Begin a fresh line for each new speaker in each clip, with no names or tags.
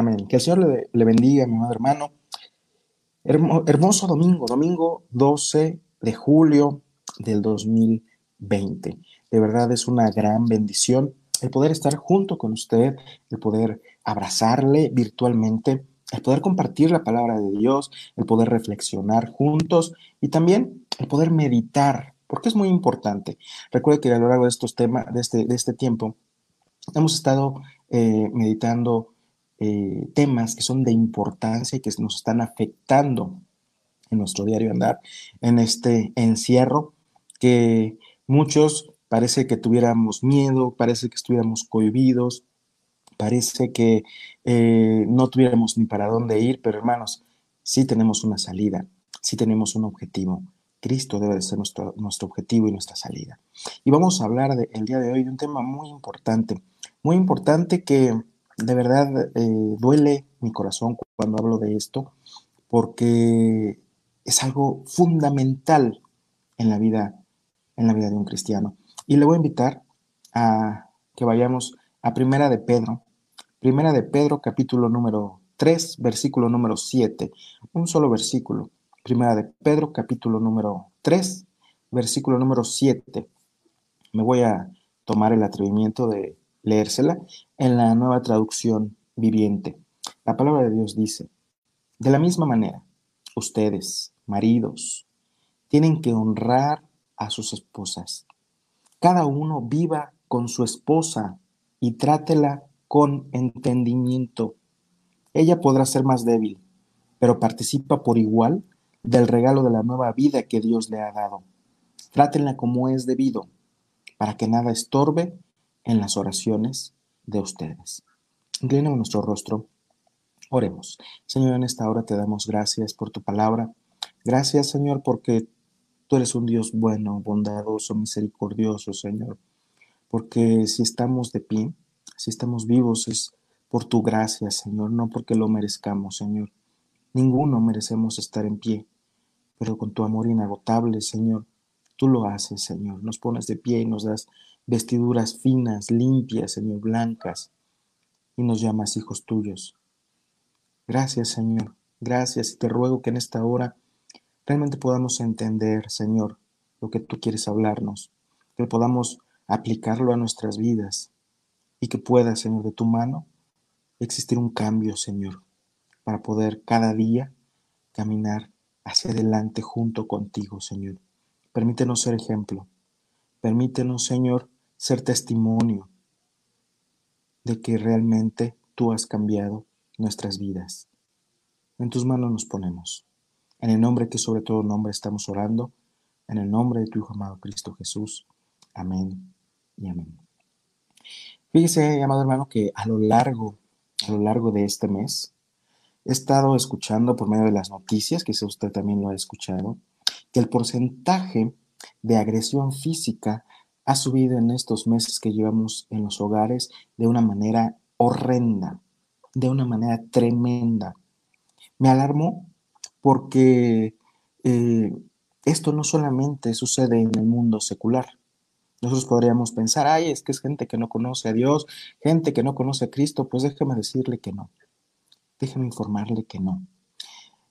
Amén. Que el Señor le, bendiga, mi madre hermano. hermoso domingo, domingo 12 de julio del 2020. De verdad es una gran bendición el poder estar junto con usted, el poder abrazarle virtualmente, el poder compartir la palabra de Dios, el poder reflexionar juntos y también el poder meditar, porque es muy importante. Recuerde que a lo largo de estos temas, de este, de este tiempo, hemos estado eh, meditando eh, temas que son de importancia y que nos están afectando en nuestro diario andar, en este encierro que muchos parece que tuviéramos miedo, parece que estuviéramos cohibidos, parece que eh, no tuviéramos ni para dónde ir, pero hermanos, sí tenemos una salida, sí tenemos un objetivo. Cristo debe de ser nuestro, nuestro objetivo y nuestra salida. Y vamos a hablar el día de hoy de un tema muy importante, muy importante que de verdad eh, duele mi corazón cuando hablo de esto, porque es algo fundamental en la vida, en la vida de un cristiano. Y le voy a invitar a que vayamos a Primera de Pedro, Primera de Pedro, capítulo número 3, versículo número 7, un solo versículo. Primera de Pedro, capítulo número 3, versículo número 7. Me voy a tomar el atrevimiento de leérsela en la nueva traducción viviente. La palabra de Dios dice, de la misma manera, ustedes, maridos, tienen que honrar a sus esposas. Cada uno viva con su esposa y trátela con entendimiento. Ella podrá ser más débil, pero participa por igual del regalo de la nueva vida que Dios le ha dado. Trátenla como es debido, para que nada estorbe en las oraciones de ustedes. Inclinemos nuestro rostro. Oremos. Señor, en esta hora te damos gracias por tu palabra. Gracias, Señor, porque tú eres un Dios bueno, bondadoso, misericordioso, Señor. Porque si estamos de pie, si estamos vivos, es por tu gracia, Señor, no porque lo merezcamos, Señor. Ninguno merecemos estar en pie, pero con tu amor inagotable, Señor, tú lo haces, Señor. Nos pones de pie y nos das vestiduras finas, limpias, Señor, blancas, y nos llamas hijos tuyos. Gracias, Señor. Gracias y te ruego que en esta hora realmente podamos entender, Señor, lo que tú quieres hablarnos, que podamos aplicarlo a nuestras vidas y que pueda, Señor, de tu mano existir un cambio, Señor, para poder cada día caminar hacia adelante junto contigo, Señor. Permítenos ser ejemplo. Permítenos, Señor, ser testimonio de que realmente tú has cambiado nuestras vidas. En tus manos nos ponemos. En el nombre que sobre todo nombre estamos orando, en el nombre de tu Hijo amado Cristo Jesús. Amén y amén. Fíjese, amado hermano, que a lo largo, a lo largo de este mes, he estado escuchando por medio de las noticias, que usted también lo ha escuchado, que el porcentaje de agresión física ha subido en estos meses que llevamos en los hogares de una manera horrenda, de una manera tremenda. Me alarmó porque eh, esto no solamente sucede en el mundo secular. Nosotros podríamos pensar, ay, es que es gente que no conoce a Dios, gente que no conoce a Cristo, pues déjeme decirle que no. Déjeme informarle que no.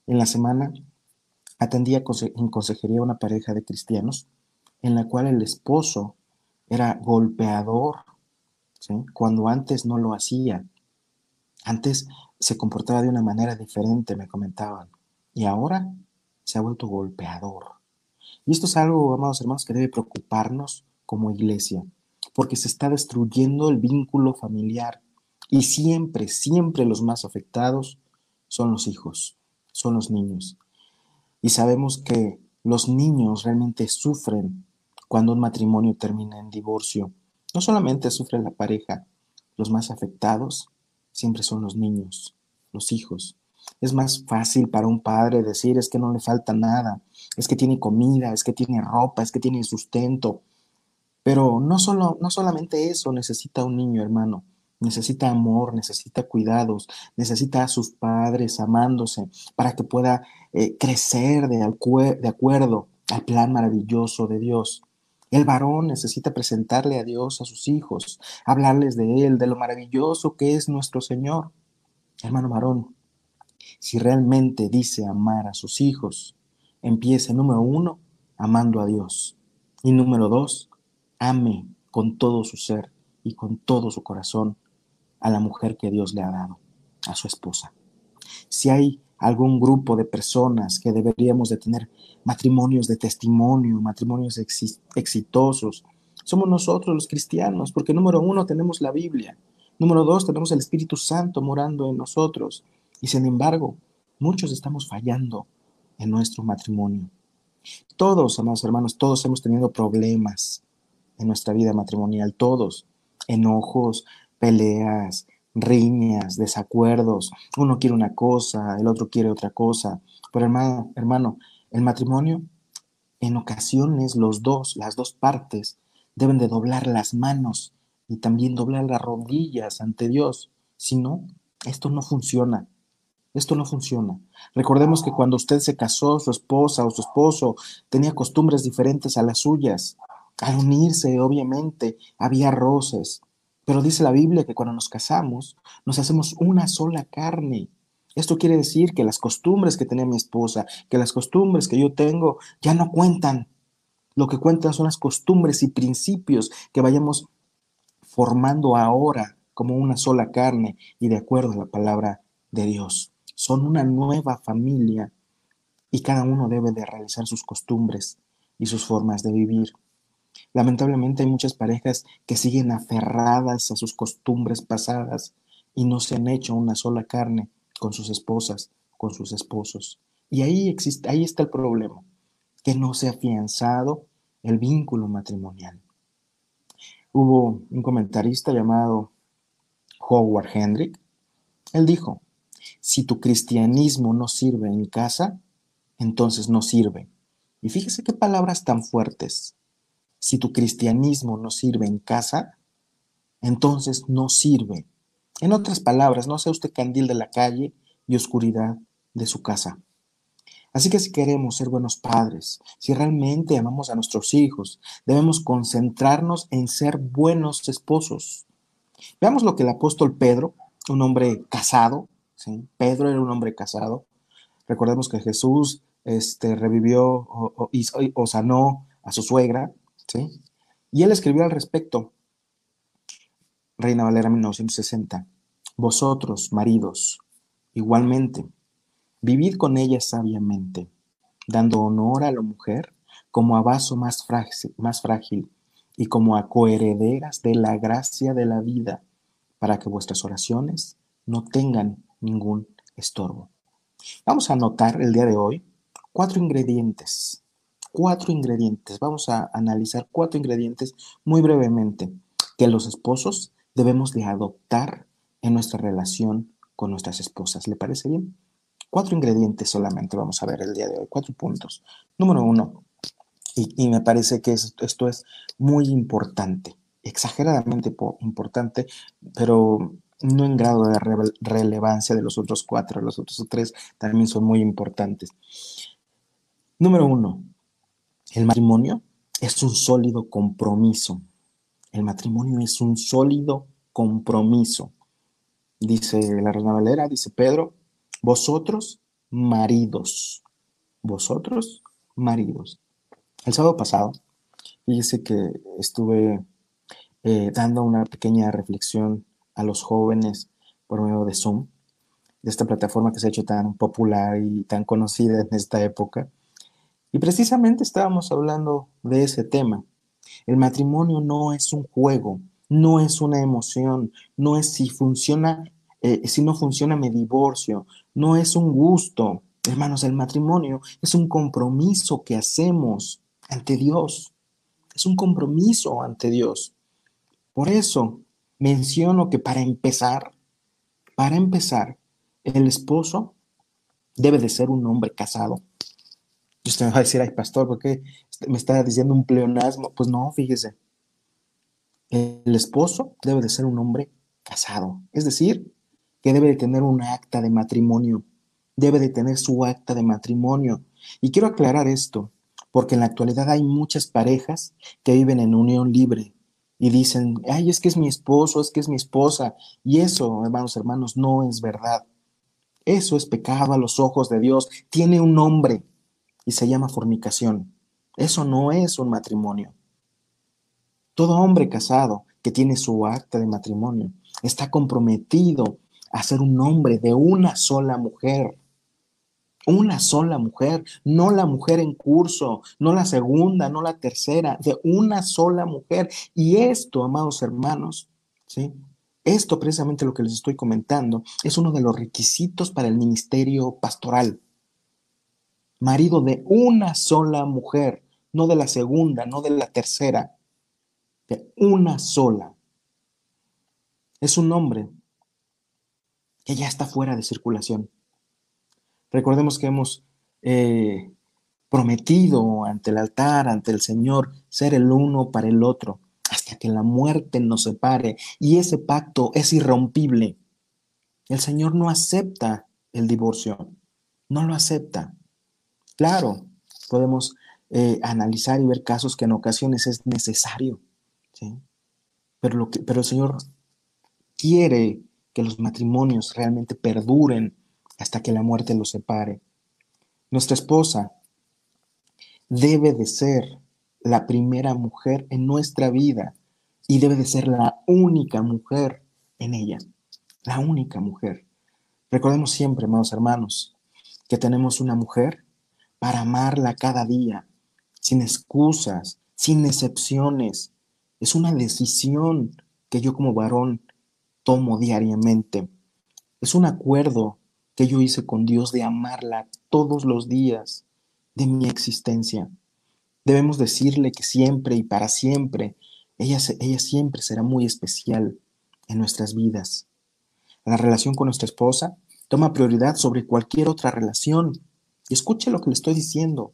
En la semana atendía en consejería una pareja de cristianos en la cual el esposo era golpeador, cuando antes no lo hacía. Antes se comportaba de una manera diferente, me comentaban, y ahora se ha vuelto golpeador. Y esto es algo, amados hermanos, que debe preocuparnos como iglesia, porque se está destruyendo el vínculo familiar. Y siempre, siempre los más afectados son los hijos, son los niños. Y sabemos que los niños realmente sufren cuando un matrimonio termina en divorcio. No solamente sufre la pareja, los más afectados siempre son los niños, los hijos. Es más fácil para un padre decir es que no le falta nada, es que tiene comida, es que tiene ropa, es que tiene sustento. Pero no, solo, no solamente eso necesita un niño, hermano. Necesita amor, necesita cuidados, necesita a sus padres amándose para que pueda eh, crecer de, de acuerdo al plan maravilloso de Dios. El varón necesita presentarle a Dios a sus hijos, hablarles de Él, de lo maravilloso que es nuestro Señor. Hermano varón, si realmente dice amar a sus hijos, empiece número uno, amando a Dios. Y número dos, ame con todo su ser y con todo su corazón a la mujer que Dios le ha dado, a su esposa. Si hay algún grupo de personas que deberíamos de tener matrimonios de testimonio, matrimonios exitosos, somos nosotros los cristianos, porque número uno tenemos la Biblia, número dos tenemos el Espíritu Santo morando en nosotros, y sin embargo, muchos estamos fallando en nuestro matrimonio. Todos, amados hermanos, todos hemos tenido problemas en nuestra vida matrimonial, todos, enojos, peleas, riñas, desacuerdos. Uno quiere una cosa, el otro quiere otra cosa. Pero hermano, hermano, el matrimonio, en ocasiones los dos, las dos partes, deben de doblar las manos y también doblar las rodillas ante Dios. Si no, esto no funciona. Esto no funciona. Recordemos que cuando usted se casó, su esposa o su esposo tenía costumbres diferentes a las suyas. Al unirse, obviamente, había roces. Pero dice la Biblia que cuando nos casamos, nos hacemos una sola carne. Esto quiere decir que las costumbres que tenía mi esposa, que las costumbres que yo tengo, ya no cuentan. Lo que cuentan son las costumbres y principios que vayamos formando ahora como una sola carne y de acuerdo a la palabra de Dios son una nueva familia y cada uno debe de realizar sus costumbres y sus formas de vivir. Lamentablemente hay muchas parejas que siguen aferradas a sus costumbres pasadas y no se han hecho una sola carne con sus esposas, con sus esposos. Y ahí, existe, ahí está el problema, que no se ha afianzado el vínculo matrimonial. Hubo un comentarista llamado Howard Hendrick. Él dijo, si tu cristianismo no sirve en casa, entonces no sirve. Y fíjese qué palabras tan fuertes. Si tu cristianismo no sirve en casa, entonces no sirve. En otras palabras, no sea usted candil de la calle y oscuridad de su casa. Así que si queremos ser buenos padres, si realmente amamos a nuestros hijos, debemos concentrarnos en ser buenos esposos. Veamos lo que el apóstol Pedro, un hombre casado, Pedro era un hombre casado. Recordemos que Jesús este, revivió o, sanó a su suegra, Y él escribió al respecto, Reina Valera 1960, vosotros, maridos, igualmente, vivid con ella sabiamente, dando honor a la mujer como a vaso más frágil, más frágil y como a coherederas de la gracia de la vida, para que vuestras oraciones no tengan ningún estorbo. Vamos a anotar el día de hoy cuatro ingredientes. Cuatro ingredientes. Vamos a analizar cuatro ingredientes muy brevemente que los esposos debemos de adoptar en nuestra relación con nuestras esposas. ¿Le parece bien? Cuatro ingredientes solamente vamos a ver el día de hoy, cuatro puntos. Número uno, y, me parece que esto es muy importante, exageradamente importante, pero no en grado de relevancia de los otros cuatro, los otros tres también son muy importantes. Número uno, el matrimonio es un sólido compromiso. El matrimonio es un sólido compromiso. Dice la Reina Valera, dice Pedro, vosotros maridos, vosotros maridos. El sábado pasado, fíjese que estuve eh, dando una pequeña reflexión a los jóvenes por medio de Zoom, de esta plataforma que se ha hecho tan popular y tan conocida en esta época. Y precisamente estábamos hablando de ese tema. El matrimonio no es un juego, no es una emoción, no es si funciona, eh, si no funciona me divorcio, no es un gusto. Hermanos, el matrimonio es un compromiso que hacemos ante Dios. Es un compromiso ante Dios. Por eso, menciono que para empezar, para empezar, el esposo debe de ser un hombre casado. Usted me va a decir, ay, pastor, ¿por qué me está diciendo un pleonasmo? Pues no, fíjese. El esposo debe de ser un hombre casado. Es decir, que debe de tener un acta de matrimonio. Debe de tener su acta de matrimonio. Y quiero aclarar esto, porque en la actualidad hay muchas parejas que viven en unión libre, y dicen, ay, es que es mi esposo, es que es mi esposa. Y eso, hermanos, hermanos, no es verdad. Eso es pecado a los ojos de Dios. Tiene un nombre y se llama fornicación. Eso no es un matrimonio. Todo hombre casado que tiene su acta de matrimonio está comprometido a ser un hombre de una sola mujer. Una sola mujer, no la mujer en curso, no la segunda, no la tercera, de una sola mujer. Y esto, amados hermanos, ¿sí? Esto precisamente lo que les estoy comentando es uno de los requisitos para el ministerio pastoral. Marido de una sola mujer, no de la segunda, no de la tercera, de una sola. Es un nombre que ya está fuera de circulación. Recordemos que hemos eh, prometido ante el altar, ante el Señor, ser el uno para el otro hasta que la muerte nos separe. Y ese pacto es irrompible. El Señor no acepta el divorcio, no lo acepta. Claro, podemos eh, analizar y ver casos que en ocasiones es necesario, pero, lo que, pero el Señor quiere que los matrimonios realmente perduren hasta que la muerte los separe. Nuestra esposa debe de ser la primera mujer en nuestra vida y debe de ser la única mujer en ella, la única mujer. Recordemos siempre, amados hermanos, que tenemos una mujer para amarla cada día, sin excusas, sin excepciones. Es una decisión que yo como varón tomo diariamente. Es un acuerdo que yo hice con Dios de amarla todos los días de mi existencia. Debemos decirle que siempre y para siempre, ella, ella siempre será muy especial en nuestras vidas. La relación con nuestra esposa toma prioridad sobre cualquier otra relación. Y escuche lo que le estoy diciendo.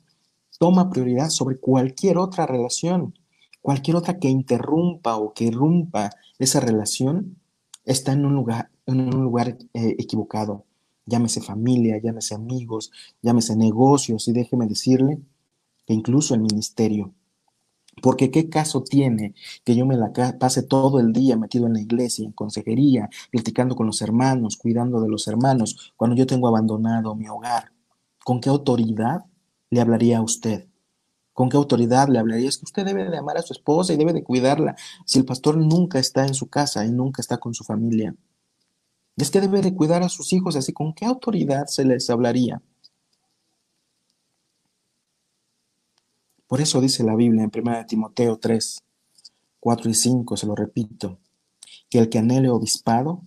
Toma prioridad sobre cualquier otra relación. Cualquier otra que interrumpa o que irrumpa esa relación está en un lugar, en un lugar eh, equivocado. Llámese familia, llámese amigos, llámese negocios y déjeme decirle que incluso el ministerio. Porque qué caso tiene que yo me la pase todo el día metido en la iglesia, en consejería, platicando con los hermanos, cuidando de los hermanos, cuando yo tengo abandonado mi hogar. ¿Con qué autoridad le hablaría a usted? ¿Con qué autoridad le hablaría? Es que usted debe de amar a su esposa y debe de cuidarla. Si el pastor nunca está en su casa y nunca está con su familia. Es que debe de cuidar a sus hijos así. ¿Con qué autoridad se les hablaría? Por eso dice la Biblia en 1 Timoteo 3, 4 y 5, se lo repito, que el que anhele obispado,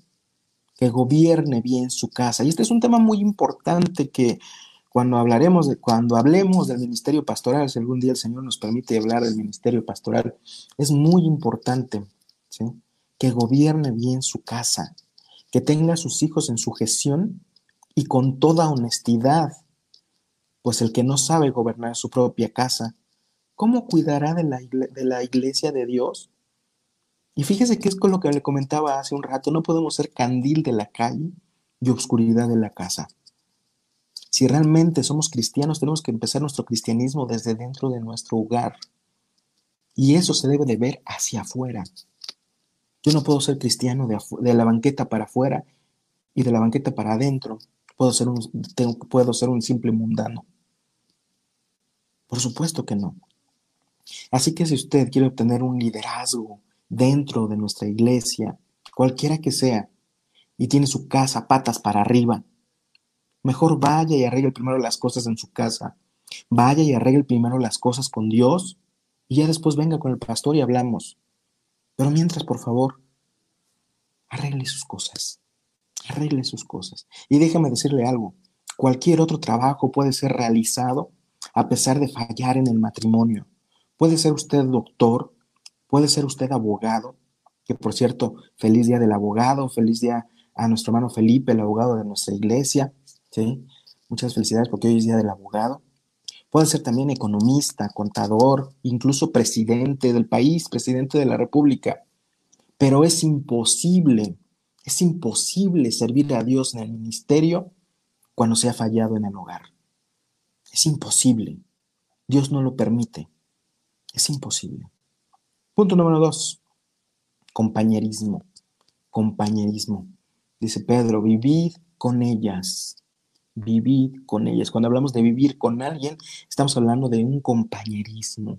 que gobierne bien su casa. Y este es un tema muy importante que cuando hablaremos de, cuando hablemos del ministerio pastoral, si algún día el Señor nos permite hablar del ministerio pastoral, es muy importante que gobierne bien su casa, que tenga a sus hijos en su gestión y con toda honestidad, pues el que no sabe gobernar su propia casa ¿cómo cuidará de la, de la iglesia de Dios? Y fíjese que es con lo que le comentaba hace un rato, no podemos ser candil de la calle y oscuridad de la casa. Si realmente somos cristianos, tenemos que empezar nuestro cristianismo desde dentro de nuestro hogar. Y eso se debe de ver hacia afuera. Yo no puedo ser cristiano de, la banqueta para afuera y de la banqueta para adentro. Puedo ser, un, puedo ser un simple mundano. Por supuesto que no. Así que si usted quiere obtener un liderazgo dentro de nuestra iglesia, cualquiera que sea, y tiene su casa patas para arriba, mejor vaya y arregle primero las cosas en su casa. Vaya y arregle primero las cosas con Dios y ya después venga con el pastor y hablamos. Pero mientras, por favor, arregle sus cosas. Arregle sus cosas. Y déjame decirle algo. Cualquier otro trabajo puede ser realizado a pesar de fallar en el matrimonio. Puede ser usted doctor, puede ser usted abogado, que por cierto, feliz día del abogado, feliz día a nuestro hermano Felipe, el abogado de nuestra iglesia, ¿sí? Muchas felicidades porque hoy es día del abogado. Puede ser también economista, contador, incluso presidente del país, presidente de la República. Pero es imposible, es imposible servir a Dios en el ministerio cuando se ha fallado en el hogar. Es imposible. Dios no lo permite. Es imposible. Punto número dos. compañerismo, compañerismo. Dice Pedro, vivid con ellas, vivid con ellas. Cuando hablamos de vivir con alguien, estamos hablando de un compañerismo.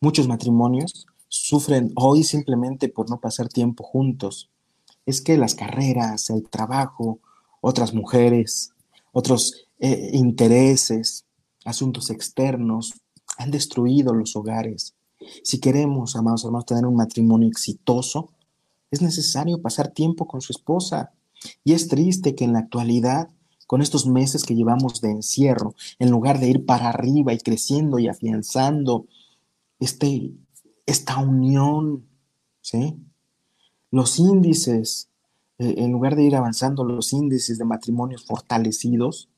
Muchos matrimonios sufren hoy simplemente por no pasar tiempo juntos. Es que las carreras, el trabajo, otras mujeres, otros eh, intereses, asuntos externos han destruido los hogares. Si queremos, amados hermanos, tener un matrimonio exitoso, es necesario pasar tiempo con su esposa. Y es triste que en la actualidad, con estos meses que llevamos de encierro, en lugar de ir para arriba y creciendo y afianzando este, esta unión, ¿sí? Los índices, eh, en lugar de ir avanzando los índices de matrimonios fortalecidos,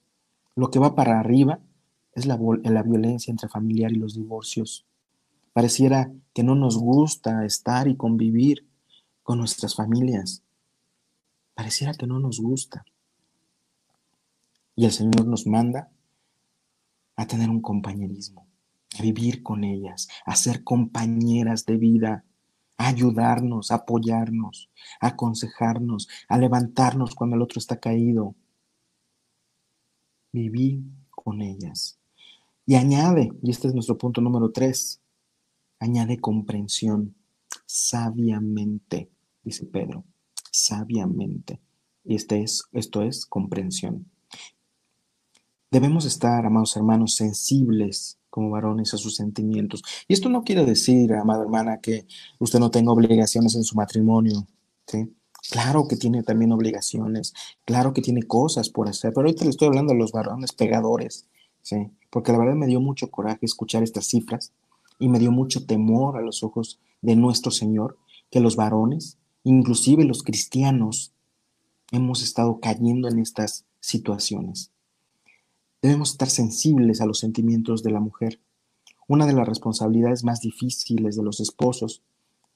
lo que va para arriba es la, la violencia intrafamiliar y los divorcios. Pareciera que no nos gusta estar y convivir con nuestras familias. Pareciera que no nos gusta. Y el Señor nos manda a tener un compañerismo, a vivir con ellas, a ser compañeras de vida, a ayudarnos, a apoyarnos, a aconsejarnos, a levantarnos cuando el otro está caído. Vivir con ellas. Y añade, y este es nuestro punto número tres, añade comprensión sabiamente, dice Pedro, sabiamente. Y este es, esto es comprensión. Debemos estar, amados hermanos, sensibles como varones a sus sentimientos. Y esto no quiere decir, amada hermana, que usted no tenga obligaciones en su matrimonio. ¿sí? Claro que tiene también obligaciones, claro que tiene cosas por hacer, pero ahorita le estoy hablando a los varones pegadores, ¿sí? porque la verdad me dio mucho coraje escuchar estas cifras y me dio mucho temor a los ojos de nuestro Señor que los varones, inclusive los cristianos, hemos estado cayendo en estas situaciones. Debemos estar sensibles a los sentimientos de la mujer. Una de las responsabilidades más difíciles de los esposos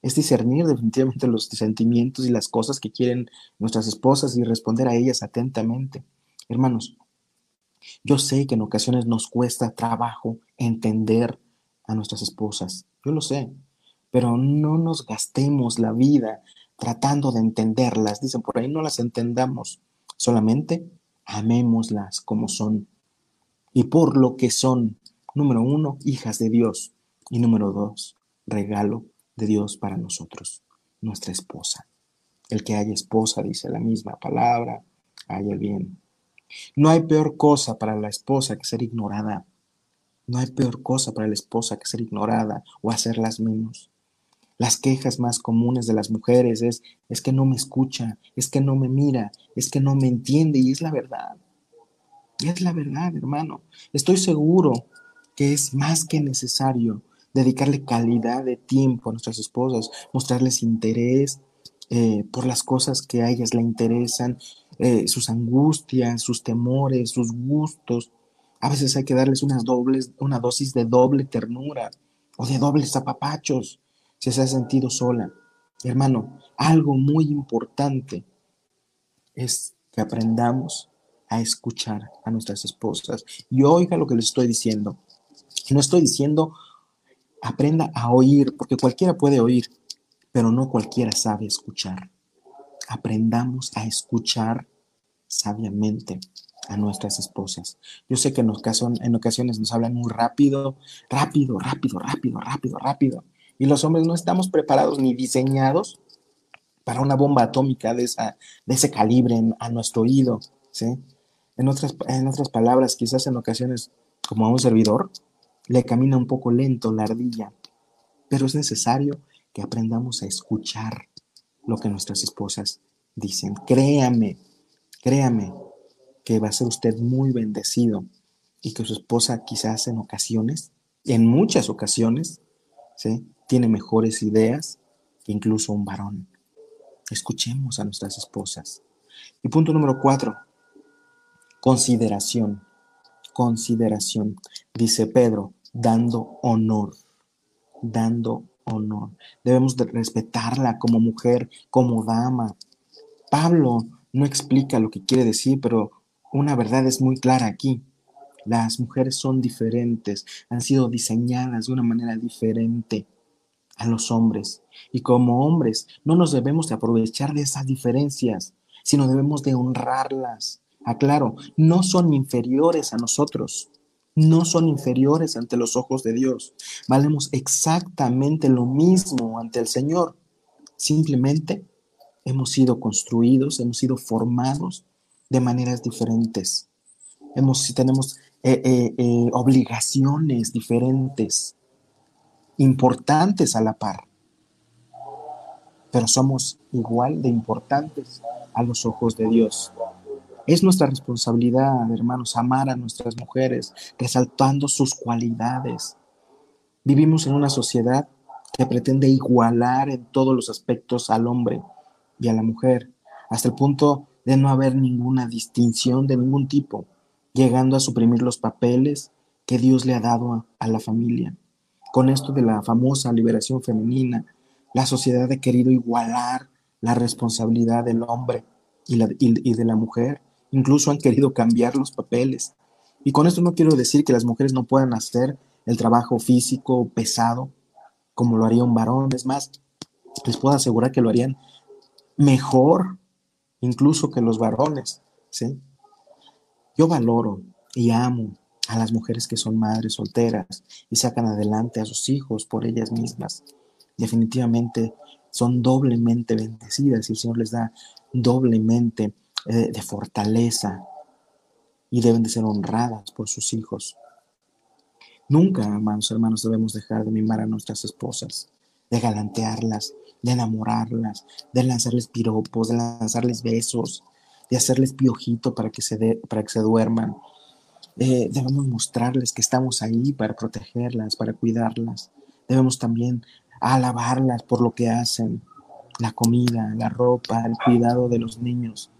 es discernir definitivamente los sentimientos y las cosas que quieren nuestras esposas y responder a ellas atentamente. Hermanos, yo sé que en ocasiones nos cuesta trabajo entender a nuestras esposas, yo lo sé, pero no nos gastemos la vida tratando de entenderlas. Dicen por ahí, no las entendamos, solamente amémoslas como son y por lo que son. Número uno, hijas de Dios. Y número dos, regalo de Dios para nosotros, nuestra esposa. El que haya esposa, dice la misma palabra, haya bien. No hay peor cosa para la esposa que ser ignorada. No hay peor cosa para la esposa que ser ignorada o hacerlas menos. Las quejas más comunes de las mujeres es, es que no me escucha, es que no me mira, es que no me entiende y es la verdad. Es la verdad, hermano. Estoy seguro que es más que necesario dedicarle calidad de tiempo a nuestras esposas, mostrarles interés, eh, por las cosas que a ellas le interesan, eh, sus angustias, sus temores, sus gustos. A veces hay que darles una dosis de doble ternura o de dobles apapachos si se ha sentido sola. Hermano, algo muy importante es que aprendamos a escuchar a nuestras esposas. Y oiga lo que les estoy diciendo. No estoy diciendo aprenda a oír, porque cualquiera puede oír, pero no cualquiera sabe escuchar. Aprendamos a escuchar sabiamente a nuestras esposas. Yo sé que en, en ocasiones nos hablan muy rápido, rápido, rápido, rápido, rápido, rápido. Y los hombres no estamos preparados ni diseñados para una bomba atómica de, esa, de ese calibre a nuestro oído. ¿sí? En, otras, en otras palabras, quizás en ocasiones, como a un servidor, le camina un poco lento la ardilla, pero es necesario que aprendamos a escuchar lo que nuestras esposas dicen. Créame, créame que va a ser usted muy bendecido y que su esposa quizás en ocasiones, en muchas ocasiones, tiene mejores ideas que incluso un varón. Escuchemos a nuestras esposas. Y punto número cuatro, consideración. Consideración. Dice Pedro, dando honor, dando honor. Debemos de respetarla como mujer, como dama. Pablo no explica lo que quiere decir, pero una verdad es muy clara aquí. Las mujeres son diferentes, han sido diseñadas de una manera diferente. a los hombres. Y como hombres no nos debemos de aprovechar de esas diferencias, sino debemos de honrarlas. Aclaro, no son inferiores a nosotros, no son inferiores ante los ojos de Dios. Valemos exactamente lo mismo ante el Señor. Simplemente hemos sido construidos, hemos sido formados de maneras diferentes. Hemos, tenemos eh, eh, eh, obligaciones diferentes, importantes a la par, pero somos igual de importantes a los ojos de Dios. Es nuestra responsabilidad, hermanos, amar a nuestras mujeres, resaltando sus cualidades. Vivimos en una sociedad que pretende igualar en todos los aspectos al hombre y a la mujer, hasta el punto de no haber ninguna distinción de ningún tipo, llegando a suprimir los papeles que Dios le ha dado a, la familia. Con esto de la famosa liberación femenina, la sociedad ha querido igualar la responsabilidad del hombre y, de la mujer Incluso han querido cambiar los papeles. Y con esto no quiero decir que las mujeres no puedan hacer el trabajo físico pesado como lo haría un varón. Es más, les puedo asegurar que lo harían mejor incluso que los varones. ¿sí? Yo valoro y amo a las mujeres que son madres solteras y sacan adelante a sus hijos por ellas mismas. Definitivamente son doblemente bendecidas y el Señor les da doblemente eh, de fortaleza y deben de ser honradas por sus hijos. Nunca, hermanos, hermanos, debemos dejar de mimar a nuestras esposas, de galantearlas, de enamorarlas, de lanzarles piropos, de lanzarles besos, de hacerles piojito para que se, para que se duerman. Eh, debemos mostrarles que estamos ahí para protegerlas, para cuidarlas. Debemos también alabarlas por lo que hacen, la comida, la ropa, el cuidado de los niños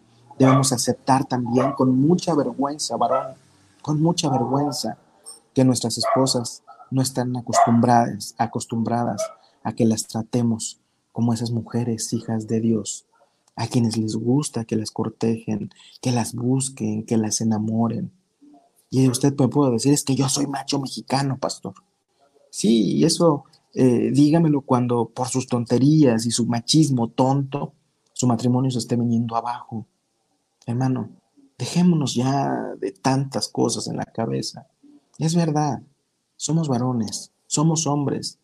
debemos aceptar también con mucha vergüenza, varón, con mucha vergüenza, que nuestras esposas no están acostumbradas, acostumbradas a que las tratemos como esas mujeres hijas de Dios, a quienes les gusta que las cortejen, que las busquen, que las enamoren. Y usted me puede decir, es que yo soy macho mexicano, pastor. Sí, eso eh, dígamelo cuando por sus tonterías y su machismo tonto, su matrimonio se esté viniendo abajo. Hermano, dejémonos ya de tantas cosas en la cabeza. Es verdad, somos varones, somos hombres,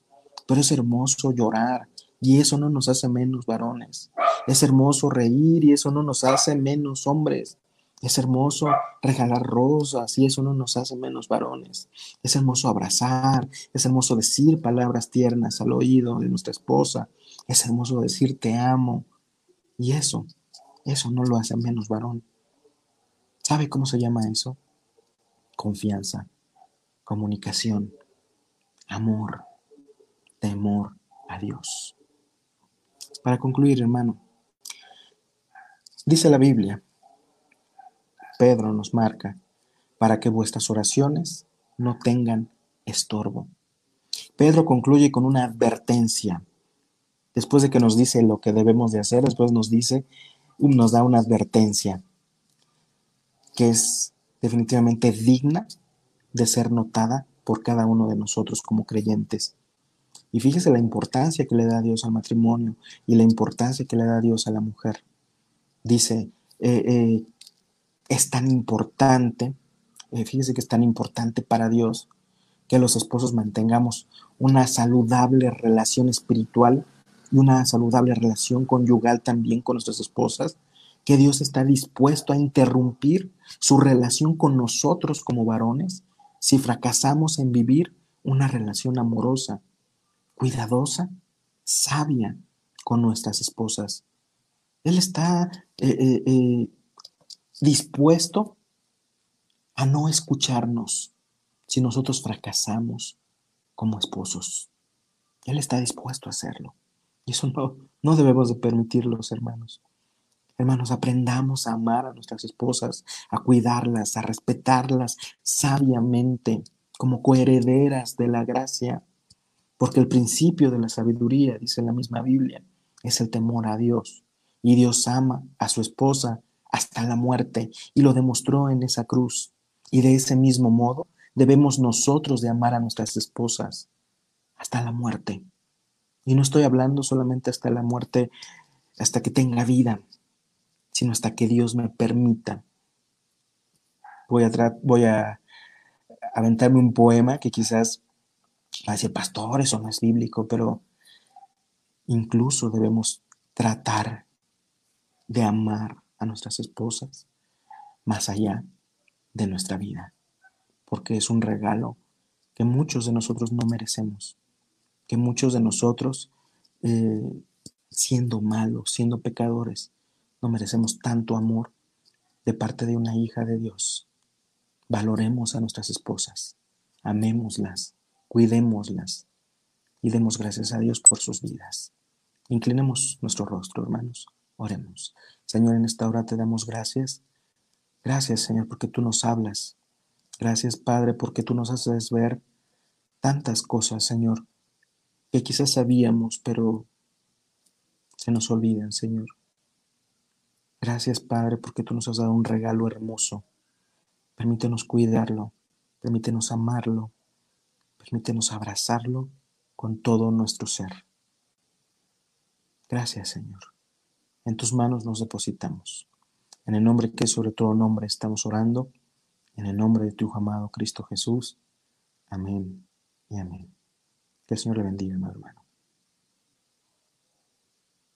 pero es hermoso llorar y eso no nos hace menos varones. Es hermoso reír y eso no nos hace menos hombres. Es hermoso regalar rosas y eso no nos hace menos varones. Es hermoso abrazar, es hermoso decir palabras tiernas al oído de nuestra esposa. Es hermoso decir te amo. Y eso eso no lo hace menos varón. ¿Sabe cómo se llama eso? Confianza, comunicación, amor, temor a Dios. Para concluir, hermano, dice la Biblia, Pedro nos marca, para que vuestras oraciones no tengan estorbo. Pedro concluye con una advertencia. Después de que nos dice lo que debemos de hacer, después nos dice nos da una advertencia que es definitivamente digna de ser notada por cada uno de nosotros como creyentes. Y fíjese la importancia que le da Dios al matrimonio y la importancia que le da Dios a la mujer. Dice, eh, eh, es tan importante, eh, fíjese que es tan importante para Dios que los esposos mantengamos una saludable relación espiritual y una saludable relación conyugal también con nuestras esposas, que Dios está dispuesto a interrumpir su relación con nosotros como varones si fracasamos en vivir una relación amorosa, cuidadosa, sabia con nuestras esposas. Él está eh, eh, eh, dispuesto a no escucharnos si nosotros fracasamos como esposos. Él está dispuesto a hacerlo. Y eso no, no debemos de permitirlos, hermanos. Hermanos, aprendamos a amar a nuestras esposas, a cuidarlas, a respetarlas sabiamente, como coherederas de la gracia. Porque el principio de la sabiduría, dice la misma Biblia, es el temor a Dios. Y Dios ama a su esposa hasta la muerte y lo demostró en esa cruz. Y de ese mismo modo debemos nosotros de amar a nuestras esposas hasta la muerte Y no estoy hablando solamente hasta la muerte, hasta que tenga vida, sino hasta que Dios me permita. Voy a, voy a aventarme un poema que quizás va a decir, pastor, eso no es bíblico, pero incluso debemos tratar de amar a nuestras esposas más allá de nuestra vida, porque es un regalo que muchos de nosotros no merecemos, que muchos de nosotros, eh, siendo malos, siendo pecadores, no merecemos tanto amor de parte de una hija de Dios. Valoremos a nuestras esposas, amémoslas, cuidémoslas y demos gracias a Dios por sus vidas. Inclinemos nuestro rostro, hermanos. Oremos. Señor, en esta hora te damos gracias. Gracias, Señor, porque tú nos hablas. Gracias, Padre, porque tú nos haces ver tantas cosas, Señor, que quizás sabíamos, pero se nos olvidan, Señor. Gracias, Padre, porque tú nos has dado un regalo hermoso. Permítenos cuidarlo, permítenos amarlo, permítenos abrazarlo con todo nuestro ser. Gracias, Señor. En tus manos nos depositamos. En el nombre que sobre todo nombre estamos orando. En el nombre de tu amado Cristo Jesús. Amén y amén. Que el Señor le bendiga, hermano.